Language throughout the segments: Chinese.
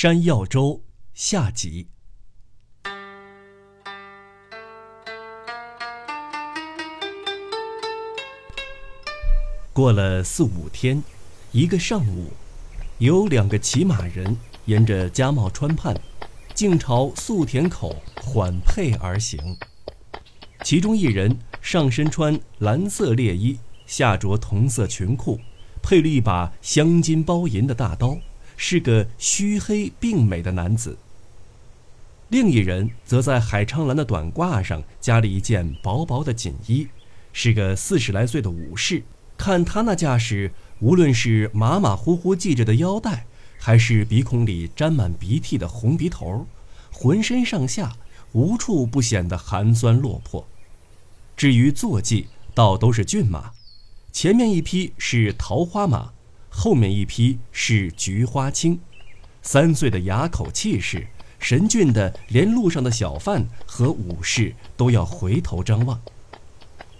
山药粥下集。过了四五天，一个上午，有两个骑马人沿着家茂川畔，径朝素田口缓配而行。其中一人上身穿蓝色猎衣，下着同色裙裤，配了一把镶金包银的大刀，是个须黑并美的男子。另一人则在海昌兰的短褂上加了一件薄薄的锦衣，是个四十来岁的武士。看他那架势，无论是马马虎虎系着的腰带，还是鼻孔里沾满鼻涕的红鼻头，浑身上下无处不显得寒酸落魄。至于坐骑，倒都是骏马，前面一匹是桃花马，后面一批是菊花青，三岁的哑口气势，神俊的连路上的小贩和武士都要回头张望。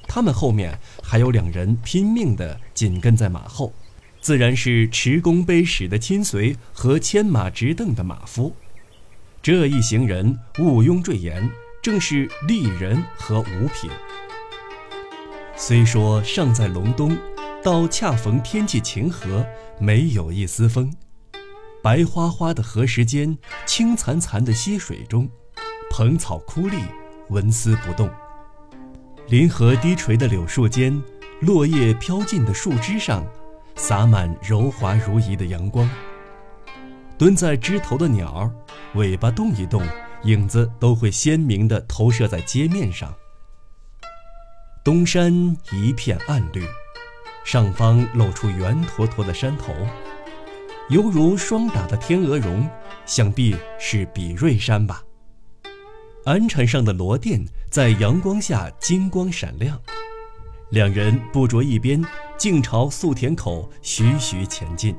他们后面还有两人拼命地紧跟在马后，自然是持弓背矢的亲随和牵马执凳的马夫。这一行人毋庸赘言，正是丽人和五品。虽说尚在隆冬，到恰逢天气晴和，没有一丝风。白花花的河石间，青惨惨的溪水中，蓬草枯立，纹丝不动。临河低垂的柳树间，落叶飘进的树枝上，洒满柔滑如仪的阳光。蹲在枝头的鸟儿，尾巴动一动，影子都会鲜明地投射在街面上。东山一片暗绿，上方露出圆坨坨的山头，犹如霜打的天鹅绒，想必是比瑞山吧。鞍船上的罗甸在阳光下金光闪亮，两人不着一边，径朝素田口徐徐前进。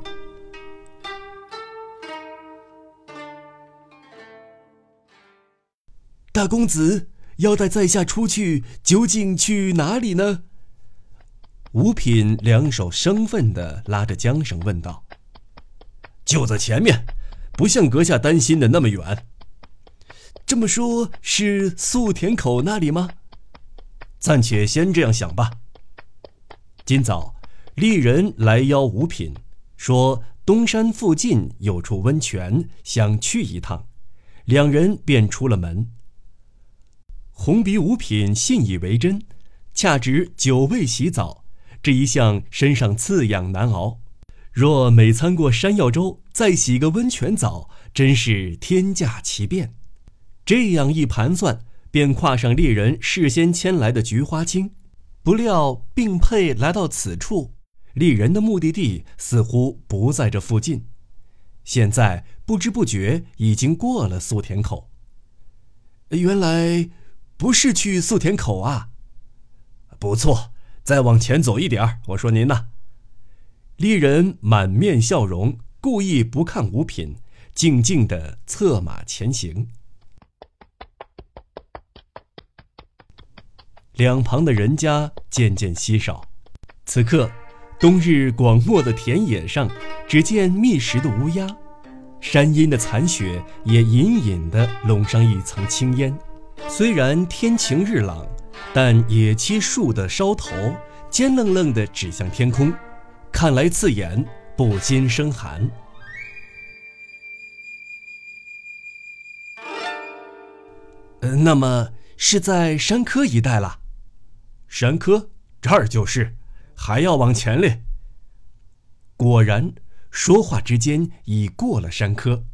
大公子要带在下出去，究竟去哪里呢？五品两手生分地拉着缰绳问道：“就在前面，不像阁下担心的那么远。”这么说，是素田口那里吗？暂且先这样想吧。今早，丽人来邀五品，说东山附近有处温泉，想去一趟，两人便出了门。红鼻五品信以为真，恰值久未洗澡，这一向身上刺痒难熬，若每餐过山药粥，再洗个温泉澡，真是天价奇变。这样一盘算，便跨上猎人事先牵来的菊花青，不料并辔来到此处，猎人的目的地似乎不在这附近。现在不知不觉已经过了素田口。原来不是去素田口啊！不错，再往前走一点儿。我说您呢？丽人满面笑容，故意不看五品，静静的策马前行。两旁的人家渐渐稀少，此刻，冬日广漠的田野上，只见觅食的乌鸦，山阴的残雪也隐隐地笼上一层青烟。虽然天晴日朗，但野漆树的梢头尖愣愣地指向天空，看来刺眼，不禁生寒。呃，那么是在山科一带了。山科这儿就是，还要往前嘞。果然，说话之间已过了山科。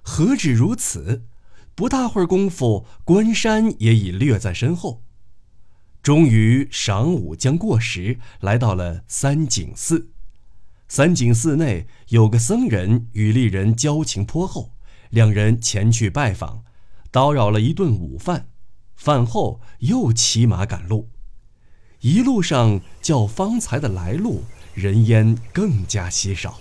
何止如此，不大会儿功夫，关山也已略在身后。终于晌午将过时，来到了三井寺。三井寺内有个僧人与丽人交情颇厚，两人前去拜访，叨扰了一顿午饭。饭后又骑马赶路。一路上较方才的来路人烟更加稀少，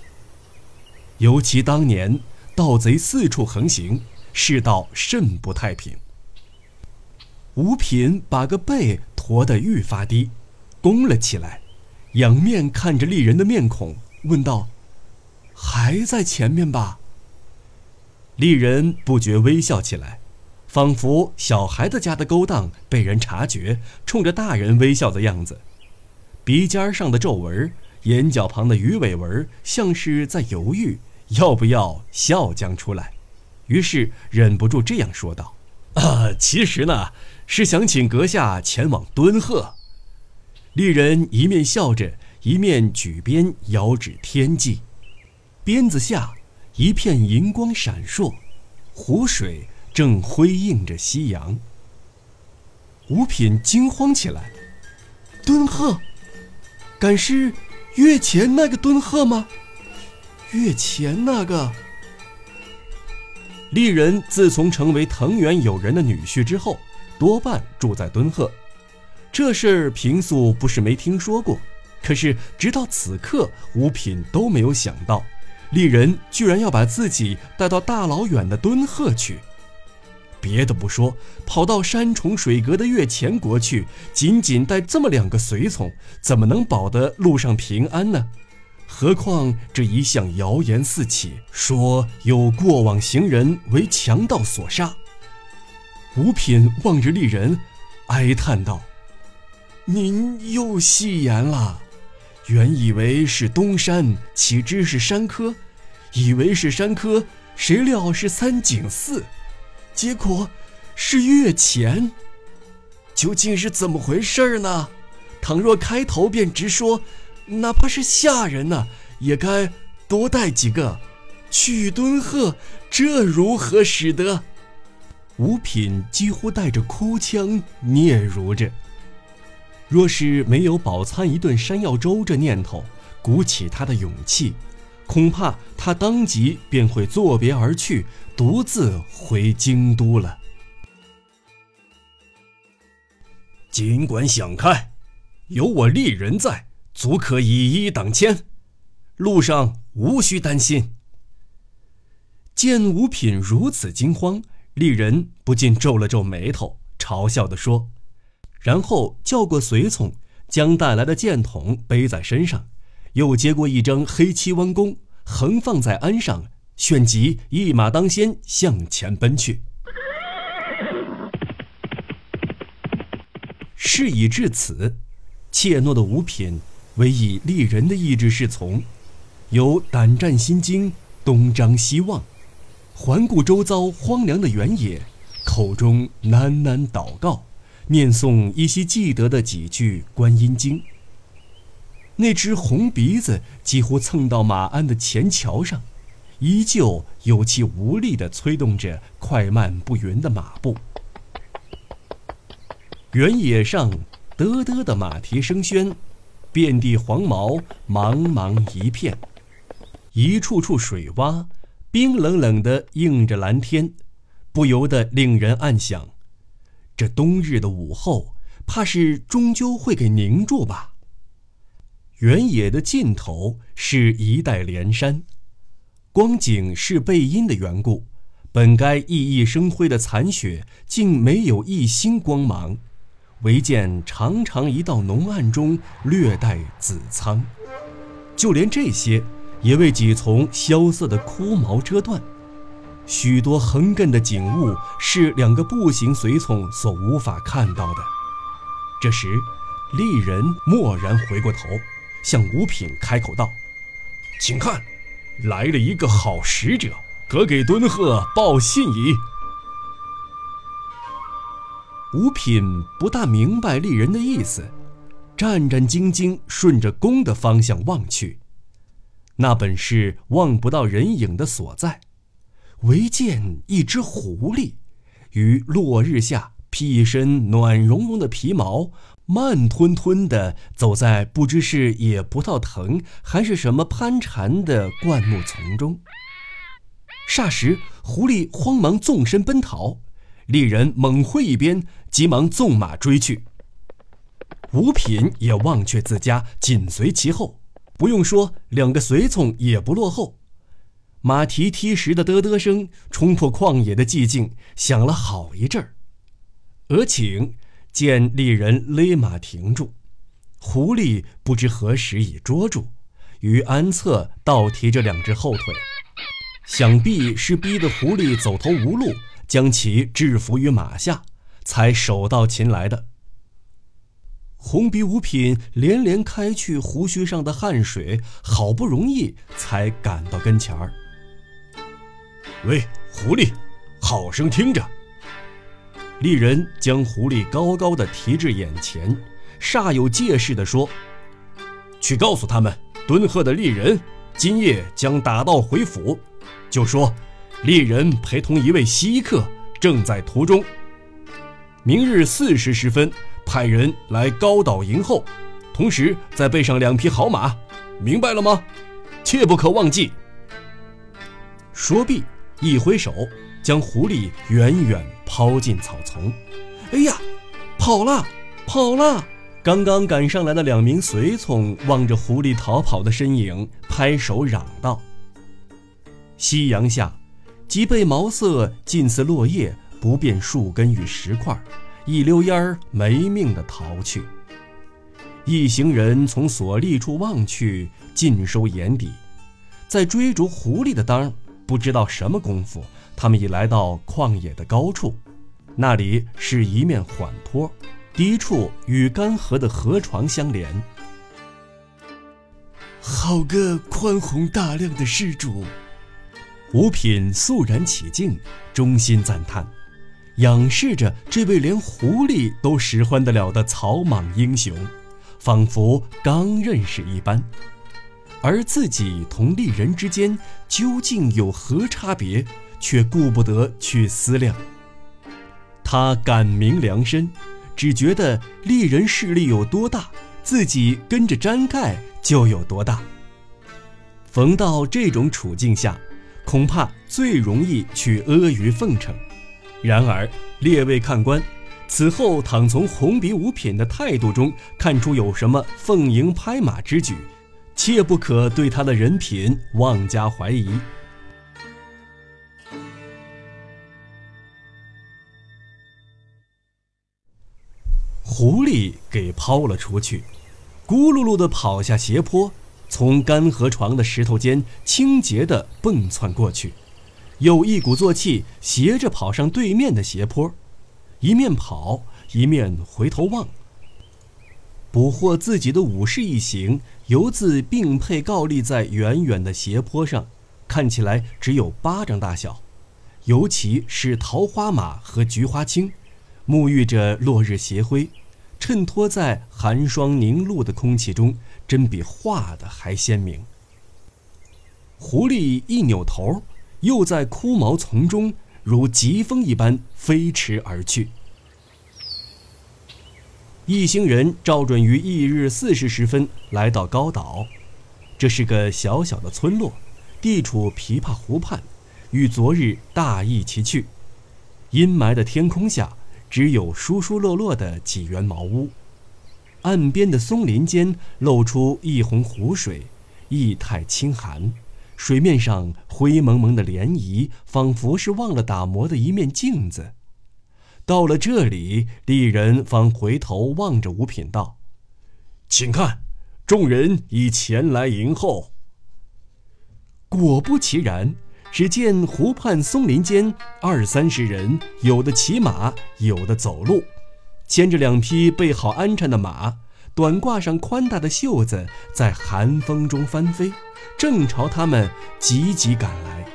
尤其当年盗贼四处横行，世道甚不太平。五品把个背驼得愈发低，弓了起来，仰面看着丽人的面孔，问道：“还在前面吧？”丽人不觉微笑起来，仿佛小孩子家的勾当被人察觉，冲着大人微笑的样子。鼻尖上的皱纹，眼角旁的鱼尾纹，像是在犹豫要不要笑将出来，于是忍不住这样说道：“啊，其实呢，是想请阁下前往敦贺。”丽人一面笑着，一面举鞭遥指天际，鞭子下一片银光闪烁，湖水正辉映着夕阳。五品惊慌起来：“敦贺，敢是月前那个敦贺吗？月前那个……”丽人自从成为藤原友人的女婿之后，多半住在敦贺。这事儿平素不是没听说过，可是直到此刻，五品都没有想到，丽人居然要把自己带到大老远的敦贺去。别的不说，跑到山重水隔的越前国去，仅仅带这么两个随从，怎么能保得路上平安呢？何况这一向谣言四起，说有过往行人为强盗所杀。五品望着丽人，哀叹道。您又戏言了，原以为是东山，岂知是山科；以为是山科，谁料是三井寺，结果是月前。究竟是怎么回事呢？倘若开头便直说，哪怕是下人呢，也该多带几个去敦贺。这如何使得？五品几乎带着哭腔嗫嚅着。若是没有饱餐一顿山药粥这念头，鼓起他的勇气，恐怕他当即便会作别而去，独自回京都了。尽管想开，有我丽人在，足可以一挡千，路上无需担心。见五品如此惊慌，丽人不禁皱了皱眉头，嘲笑地说。然后叫过随从，将带来的箭筒背在身上，又接过一张黑漆弯弓，横放在鞍上，旋即一马当先向前奔去。事已至此，怯懦的五品唯以丽人的意志是从，有胆战心惊，东张西望，环顾周遭荒凉的原野，口中喃喃祷告。念诵依稀记得的几句观音经。那只红鼻子几乎蹭到马鞍的前桥上，依旧有气无力地催动着快慢不匀的马步。原野上嘚嘚的马蹄声喧，遍地黄毛，茫茫一片，一处处水洼，冰冷冷地映着蓝天，不由得令人暗想。这冬日的午后，怕是终究会给凝住吧。原野的尽头是一带连山，光景是背阴的缘故，本该熠熠生辉的残雪竟没有一星光芒，唯见长长一道浓暗中略带紫苍，就连这些也为几丛萧瑟的枯毛遮断。许多横亘的景物是两个步行随从所无法看到的。这时，丽人蓦然回过头，向五品开口道：“请看，来了一个好使者，可给敦贺报信矣。”五品不大明白丽人的意思，战战兢兢顺着宫的方向望去，那本是望不到人影的所在。唯见一只狐狸，于落日下披一身暖融融的皮毛，慢吞吞地走在不知是野葡萄藤还是什么攀缠的灌木丛中。霎时，狐狸慌忙纵身奔逃，猎人猛挥一鞭，急忙纵马追去。五品也忘却自家，紧随其后。不用说，两个随从也不落后。马蹄踢石的嘚嘚声冲破旷野的寂静，响了好一阵儿。俄顷见丽人勒马停住，狐狸不知何时已捉住，于鞍侧倒提着两只后腿，想必是逼得狐狸走投无路，将其制服于马下，才手到擒来的。红鼻五品连连开去胡须上的汗水，好不容易才赶到跟前儿。喂，狐狸，好生听着。丽人将狐狸高高的提至眼前，煞有介事地说：“去告诉他们，敦贺的丽人今夜将打道回府，就说丽人陪同一位稀客正在途中。明日巳时时分。”派人来高岛迎候，同时再备上两匹好马，明白了吗？切不可忘记。说毕，一挥手，将狐狸远远抛进草丛。哎呀，跑了，跑了！刚刚赶上来的两名随从望着狐狸逃跑的身影，拍手嚷道：“夕阳下，脊背毛色近似落叶，不辨树根与石块。”一溜烟儿没命的逃去。一行人从所立处望去，尽收眼底。在追逐狐狸的当，不知道什么功夫，他们已来到旷野的高处。那里是一面缓坡，低处与干涸的河床相连。好个宽宏大量的施主！五品肃然起敬，衷心赞叹。仰视着这位连狐狸都使唤得了的草莽英雄，仿佛刚认识一般。而自己同丽人之间究竟有何差别，却顾不得去思量。他感明良深，只觉得丽人势力有多大，自己跟着沾盖就有多大。逢到这种处境下，恐怕最容易去阿谀奉承。然而，列位看官，此后倘从红鼻五品的态度中看出有什么奉迎拍马之举，切不可对他的人品妄加怀疑。狐狸给抛了出去，咕噜噜地跑下斜坡，从干涸床的石头间清洁地蹦窜过去。又一鼓作气，斜着跑上对面的斜坡，一面跑一面回头望。捕获自己的武士一行，犹自并配倒立在远远的斜坡上，看起来只有巴掌大小。尤其是桃花马和菊花青，沐浴着落日斜晖，衬托在寒霜凝露的空气中，真比画的还鲜明。狐狸一扭头。又在枯毛丛中如疾风一般飞驰而去。一行人照准于翌日四时十分来到高岛，这是个小小的村落，地处琵琶湖畔，与昨日大异其趣。阴霾的天空下，只有疏疏落落的几园茅屋，岸边的松林间露出一泓湖水，意态清寒。水面上灰蒙蒙的涟漪，仿佛是忘了打磨的一面镜子。到了这里，丽人方回头望着五品道：“请看，众人已前来迎候。”果不其然，只见湖畔松林间二三十人，有的骑马，有的走路，牵着两匹备好鞍鞯的马。短褂上宽大的袖子在寒风中翻飞，正朝他们急急赶来。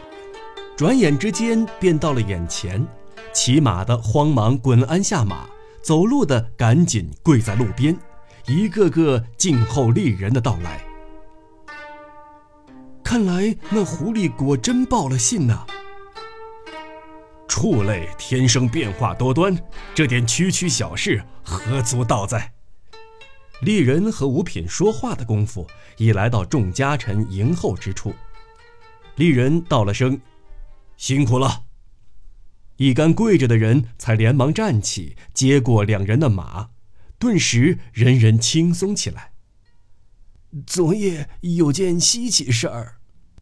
转眼之间便到了眼前，骑马的慌忙滚鞍下马，走路的赶紧跪在路边，一个个静候丽人的到来。看来那狐狸果真报了信呐！畜类天生变化多端，这点区区小事何足道哉？丽人和五品说话的功夫，已来到众家臣迎候之处。丽人道了声：“辛苦了。”一干跪着的人才连忙站起，接过两人的马，顿时人人轻松起来。昨夜有件稀奇事儿。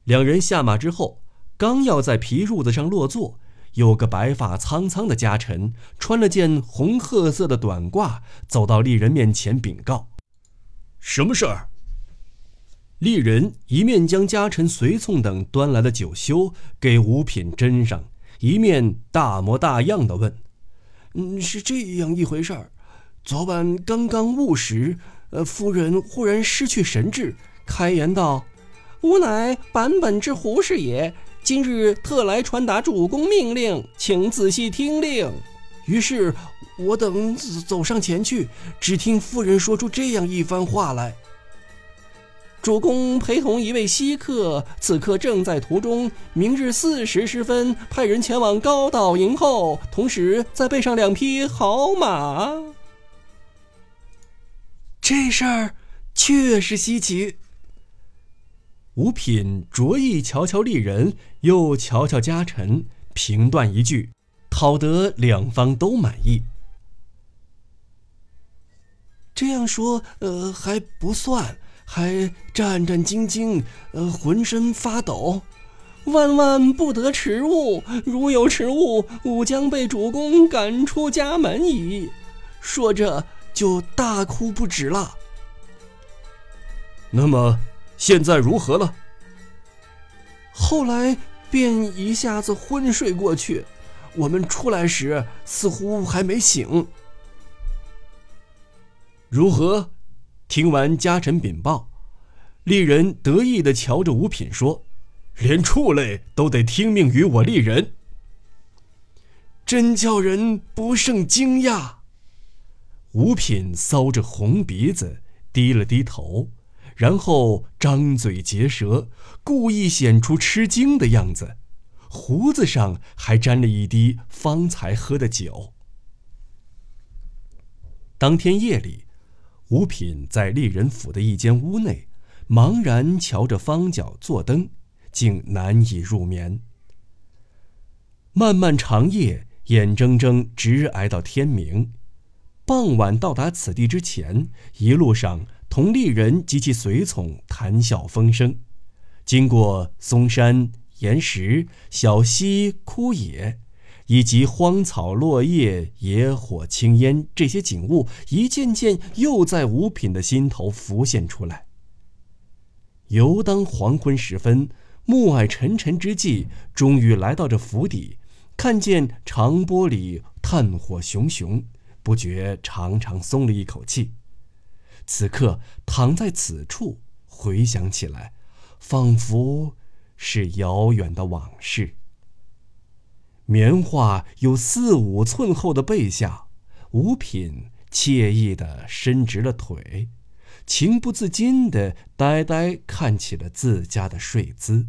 两人下马之后，刚要在皮褥子上落座。有个白发苍苍的家臣，穿了件红褐色的短褂，走到丽人面前禀告：“什么事儿？”丽人一面将家臣随从等端来的酒修给五品斟上，一面大模大样的问：“嗯，是这样一回事儿。昨晚刚刚误食，呃，夫人忽然失去神智，开言道：‘吾乃版本之胡氏也，今日特来传达主公命令，请仔细听令。’于是，我等走上前去，只听夫人说出这样一番话来。”主公陪同一位稀客，此刻正在途中。明日巳时时分，派人前往高岛迎候，同时再备上两匹好马。这事儿确实稀奇。五品着意瞧瞧丽人，又瞧瞧家臣，评断一句，讨得两方都满意。这样说，呃，还不算。还战战兢兢，呃，浑身发抖，万万不得迟误！如有迟误，吾将被主公赶出家门矣。说着就大哭不止了。那么现在如何了？后来便一下子昏睡过去，我们出来时似乎还没醒。如何？听完家臣禀报，丽人得意的瞧着五品说：“连畜类都得听命于我丽人，真叫人不胜惊讶。”五品搔着红鼻子，低了低头，然后张嘴结舌，故意显出吃惊的样子，胡子上还沾了一滴方才喝的酒。当天夜里。五品在丽人府的一间屋内，茫然瞧着方角坐灯，竟难以入眠。漫漫长夜，眼睁睁直挨到天明。傍晚到达此地之前，一路上同丽人及其随从谈笑风生，经过嵩山、岩石、小溪、枯野。以及荒草落叶、野火青烟这些景物，一件件又在五品的心头浮现出来。游当黄昏时分，暮霭沉沉之际，终于来到这府邸，看见长玻璃炭火熊熊，不觉长长松了一口气。此刻躺在此处，回想起来，仿佛是遥远的往事。棉花有四五寸厚的背下，五品惬意地伸直了腿，情不自禁地呆呆看起了自家的睡姿。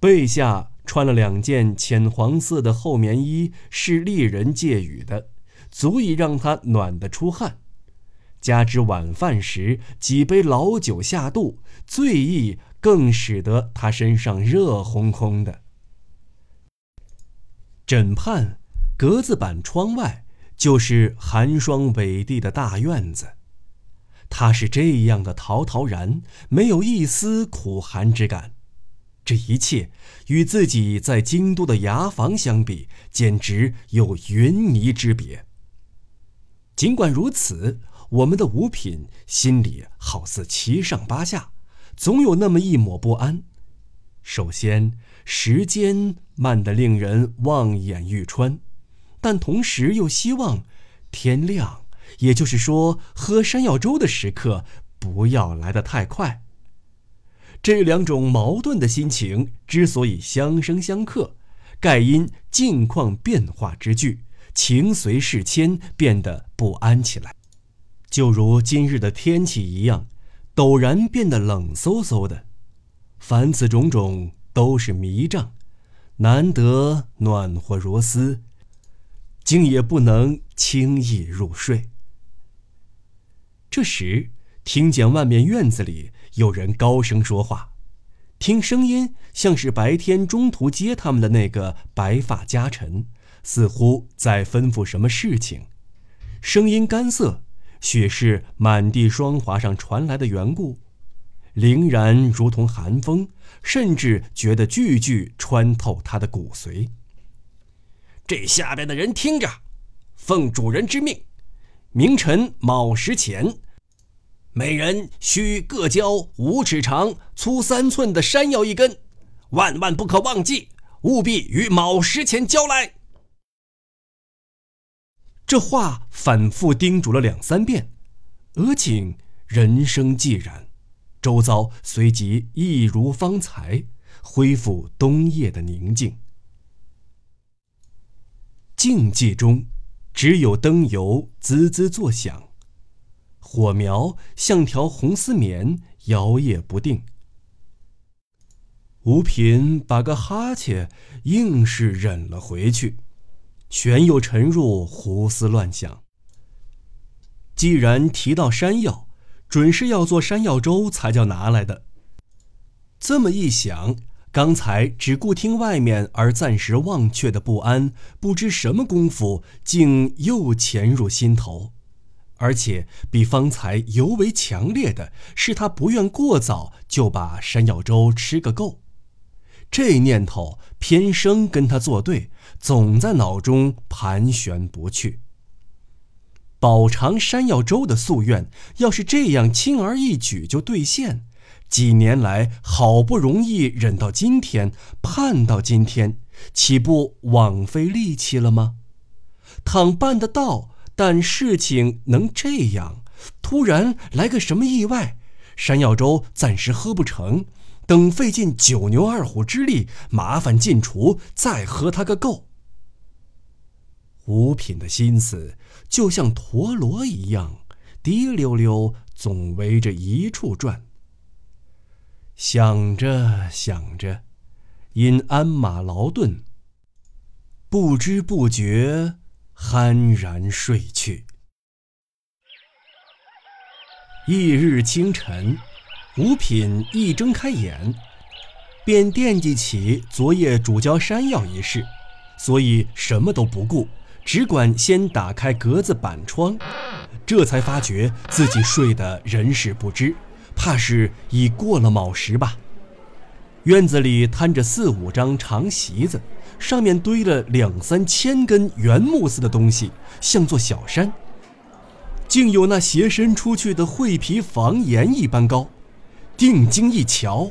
背下穿了两件浅黄色的厚棉衣，是丽人借予的，足以让他暖得出汗。加之晚饭时几杯老酒下肚，醉意更使得他身上热烘烘的。枕畔，格子板窗外，就是寒霜伟地的大院子。他是这样的陶陶然，没有一丝苦寒之感。这一切与自己在京都的牙房相比，简直有云泥之别。尽管如此，我们的五品心里好似七上八下，总有那么一抹不安。首先，时间慢得令人望眼欲穿，但同时又希望天亮，也就是说，喝山药粥的时刻不要来得太快。这两种矛盾的心情之所以相生相克，盖因境况变化之剧，情随事迁，变得不安起来。就如今日的天气一样，陡然变得冷飕飕的。凡此种种都是迷障，难得暖和如丝，竟也不能轻易入睡。这时，听见外面院子里有人高声说话，听声音像是白天中途接他们的那个白发家臣，似乎在吩咐什么事情。声音干涩，许是满地霜华上传来的缘故。凛然如同寒风，甚至觉得句句穿透他的骨髓。这下边的人听着，奉主人之命，明晨卯时前，每人需各交五尺长、粗三寸的山药一根，万万不可忘记，务必于卯时前交来。这话反复叮嘱了两三遍，俄景人生寂然，周遭随即一如方才，恢复冬夜的宁静。静寂中，只有灯油滋滋作响，火苗像条红丝绵，摇曳不定。吴品把个哈欠硬是忍了回去，全又沉入胡思乱想。既然提到山药，准是要做山药粥才叫拿来的。这么一想。刚才只顾听外面而暂时忘却的不安，不知什么功夫，竟又潜入心头，而且比方才尤为强烈的是，他不愿过早就把山药粥吃个够。这念头偏生跟他作对，总在脑中盘旋不去。饱尝山药粥的夙愿，要是这样轻而易举就兑现。几年来好不容易忍到今天，盼到今天，岂不枉费力气了吗？倘办得到，但事情能这样，突然来个什么意外，山药粥暂时喝不成，等费尽九牛二虎之力，麻烦进厨，再喝他个够。五品的心思就像陀螺一样，滴溜溜总围着一处转。想着想着，因鞍马劳顿，不知不觉酣然睡去。翌日清晨，五品一睁开眼，便惦记起昨夜煮焦山药一事，所以什么都不顾，只管先打开格子板窗，这才发觉自己睡得人事不知。怕是已过了卯时吧。院子里摊着四五张长席子，上面堆了两三千根圆木似的东西，像座小山。竟有那斜伸出去的桧皮房檐一般高。定睛一瞧，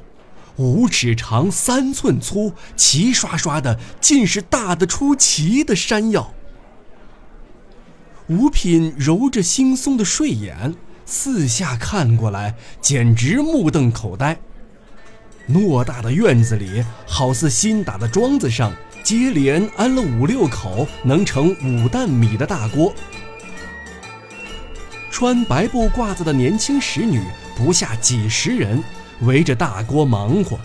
五尺长，三寸粗，齐刷刷的，尽是大的出奇的山药。五品揉着惺忪的睡眼。四下看过来，简直目瞪口呆。偌大的院子里，好似新打的桩子上，接连安了五六口能盛五担米的大锅。穿白布褂子的年轻使女不下几十人，围着大锅忙活。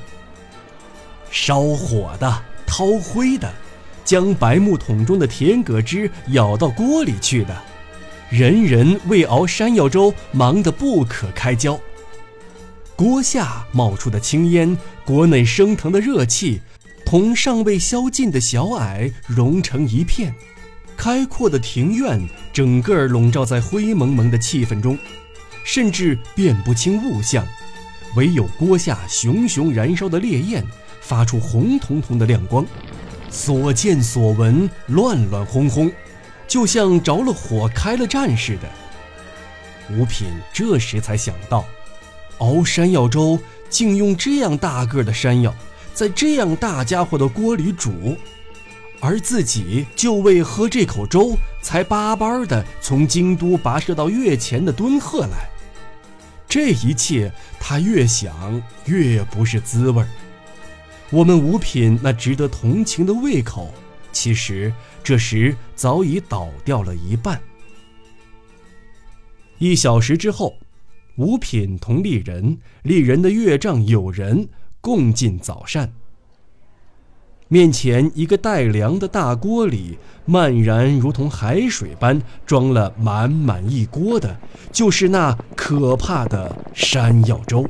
烧火的、掏灰的，将白木桶中的甜葛汁舀到锅里去的。人人为熬山药粥忙得不可开交，锅下冒出的青烟，锅内升腾的热气，同尚未消尽的小矮融成一片。开阔的庭院整个笼罩在灰蒙蒙的气氛中，甚至辨不清物象，唯有锅下熊熊燃烧的烈焰发出红彤彤的亮光，所见所闻乱乱哄哄。就像着了火、开了战似的。吴品这时才想到，熬山药粥竟用这样大个的山药，在这样大家伙的锅里煮，而自己就为喝这口粥，才巴巴的从京都跋涉到月前的敦贺来。这一切，他越想越不是滋味儿。我们五品那值得同情的胃口。其实这时早已倒掉了一半。一小时之后，五品同丽人、丽人的岳丈友人共进早膳。面前一个带梁的大锅里，漫然如同海水般装了满满一锅的，就是那可怕的山药粥。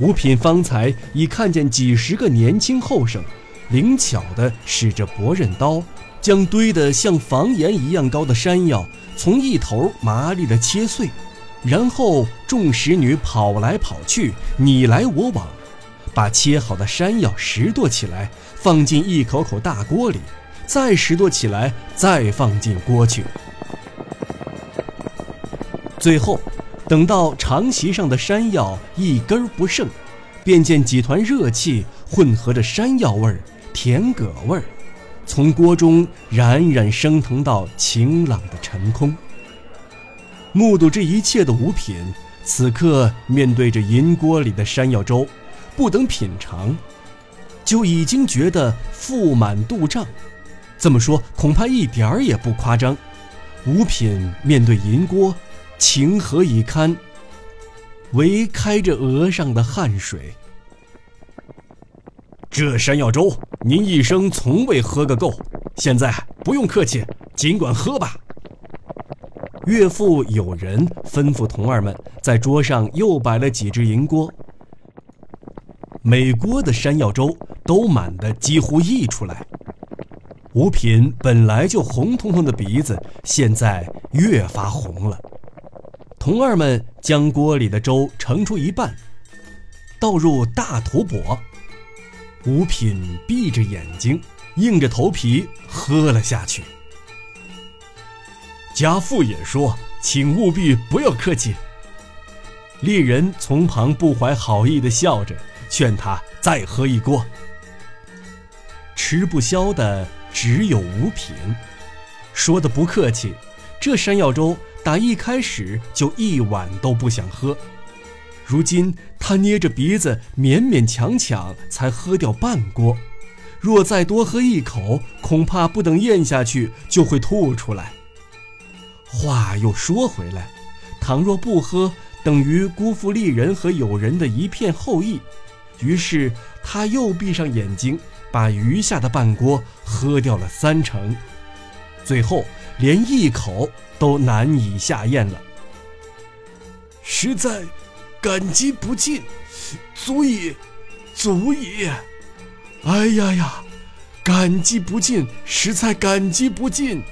五品方才已看见几十个年轻后生。灵巧地使着薄刃刀，将堆得像房檐一样高的山药从一头麻利地切碎，然后众使女跑来跑去，你来我往，把切好的山药拾掇起来，放进一口口大锅里，再拾掇起来，再放进锅去。最后，等到长席上的山药一根不剩，便见几团热气混合着山药味儿、甜葛味儿，从锅中冉冉升腾到晴朗的晨空。目睹这一切的五品，此刻面对着银锅里的山药粥，不等品尝，就已经觉得腹满肚胀。这么说，恐怕一点儿也不夸张。五品面对银锅，情何以堪？唯开着额上的汗水。这山药粥，您一生从未喝个够，现在不用客气，尽管喝吧。岳父有人吩咐童儿们，在桌上又摆了几只银锅，每锅的山药粥都满得几乎溢出来。吴品本来就红彤彤的鼻子，现在越发红了。童儿们将锅里的粥盛出一半，倒入大土钵。吴品闭着眼睛，硬着头皮喝了下去。家父也说：“请务必不要客气。”猎人从旁不怀好意的笑着，劝他再喝一锅。吃不消的只有五品，说的不客气，这山药粥打一开始就一碗都不想喝，如今他捏着鼻子勉勉强强才喝掉半锅，若再多喝一口，恐怕不等咽下去就会吐出来。话又说回来，倘若不喝，等于辜负丽人和友人的一片厚意。于是他又闭上眼睛，把余下的半锅喝掉了三成，最后连一口都难以下咽了。实在感激不尽，足以，足以。哎呀呀，感激不尽，实在感激不尽。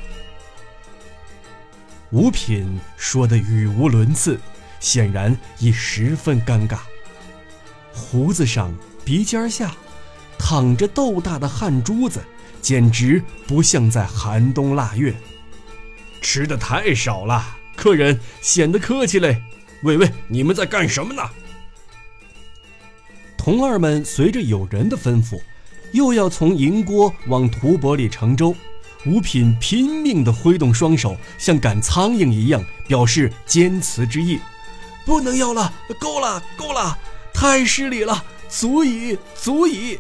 五品说的语无伦次，显然已十分尴尬。胡子上、鼻尖下，淌着豆大的汗珠子，简直不像在寒冬腊月。吃的太少了，客人显得客气嘞。喂喂，你们在干什么呢？童儿们随着友人的吩咐，又要从银锅往土钵里盛粥。吴品拼命地挥动双手，像赶苍蝇一样，表示坚持之意。不能要了，够了，够了，太失礼了，足以，足以。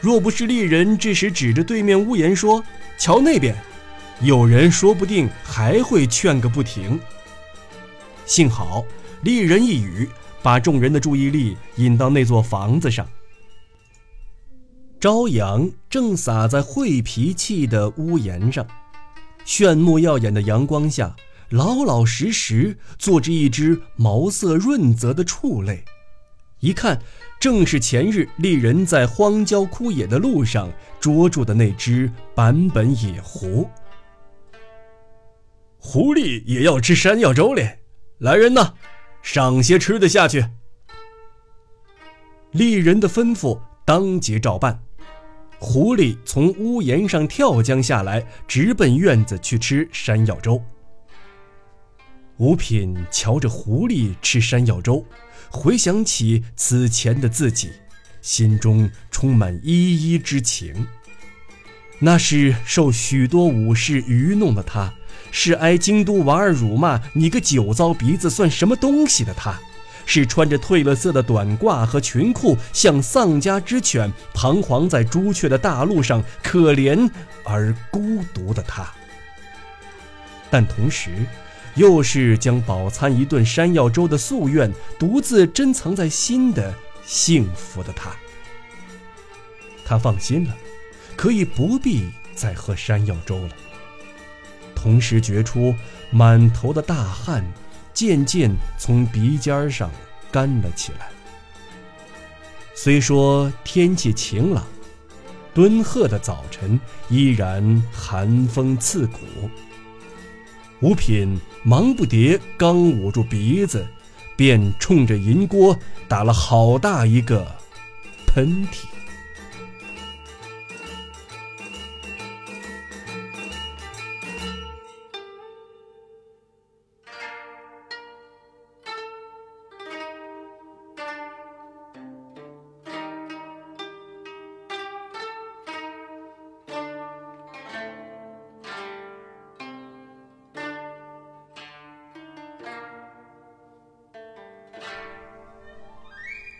若不是丽人这时指着对面屋檐说：“瞧那边”，有人说不定还会劝个不停。幸好丽人一语，把众人的注意力引到那座房子上。朝阳正洒在晦脾气的屋檐上，炫目耀眼的阳光下，老老实实坐着一只毛色润泽的畜类，一看正是前日丽人在荒郊枯野的路上捉住的那只坂本野狐。狐狸也要吃山药粥嘞！来人呐，赏些吃的下去。丽人的吩咐当即照办。狐狸从屋檐上跳江下来，直奔院子去吃山药粥。五品瞧着狐狸吃山药粥，回想起此前的自己，心中充满依依之情。那是受许多武士愚弄的他，是挨京都王二辱骂“你个酒糟鼻子算什么东西”的他。是穿着褪了色的短褂和裙裤，像丧家之犬，彷徨在朱雀的大路上，可怜而孤独的他。但同时，又是将饱餐一顿山药粥的夙愿独自珍藏在心的幸福的他。他放心了，可以不必再喝山药粥了。同时觉出满头的大汗。渐渐从鼻尖上干了起来。虽说天气晴朗，敦贺的早晨依然寒风刺骨。五品忙不迭，刚捂住鼻子，便冲着银锅打了好大一个喷嚏。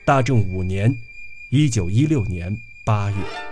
大正五年，一九一六年八月。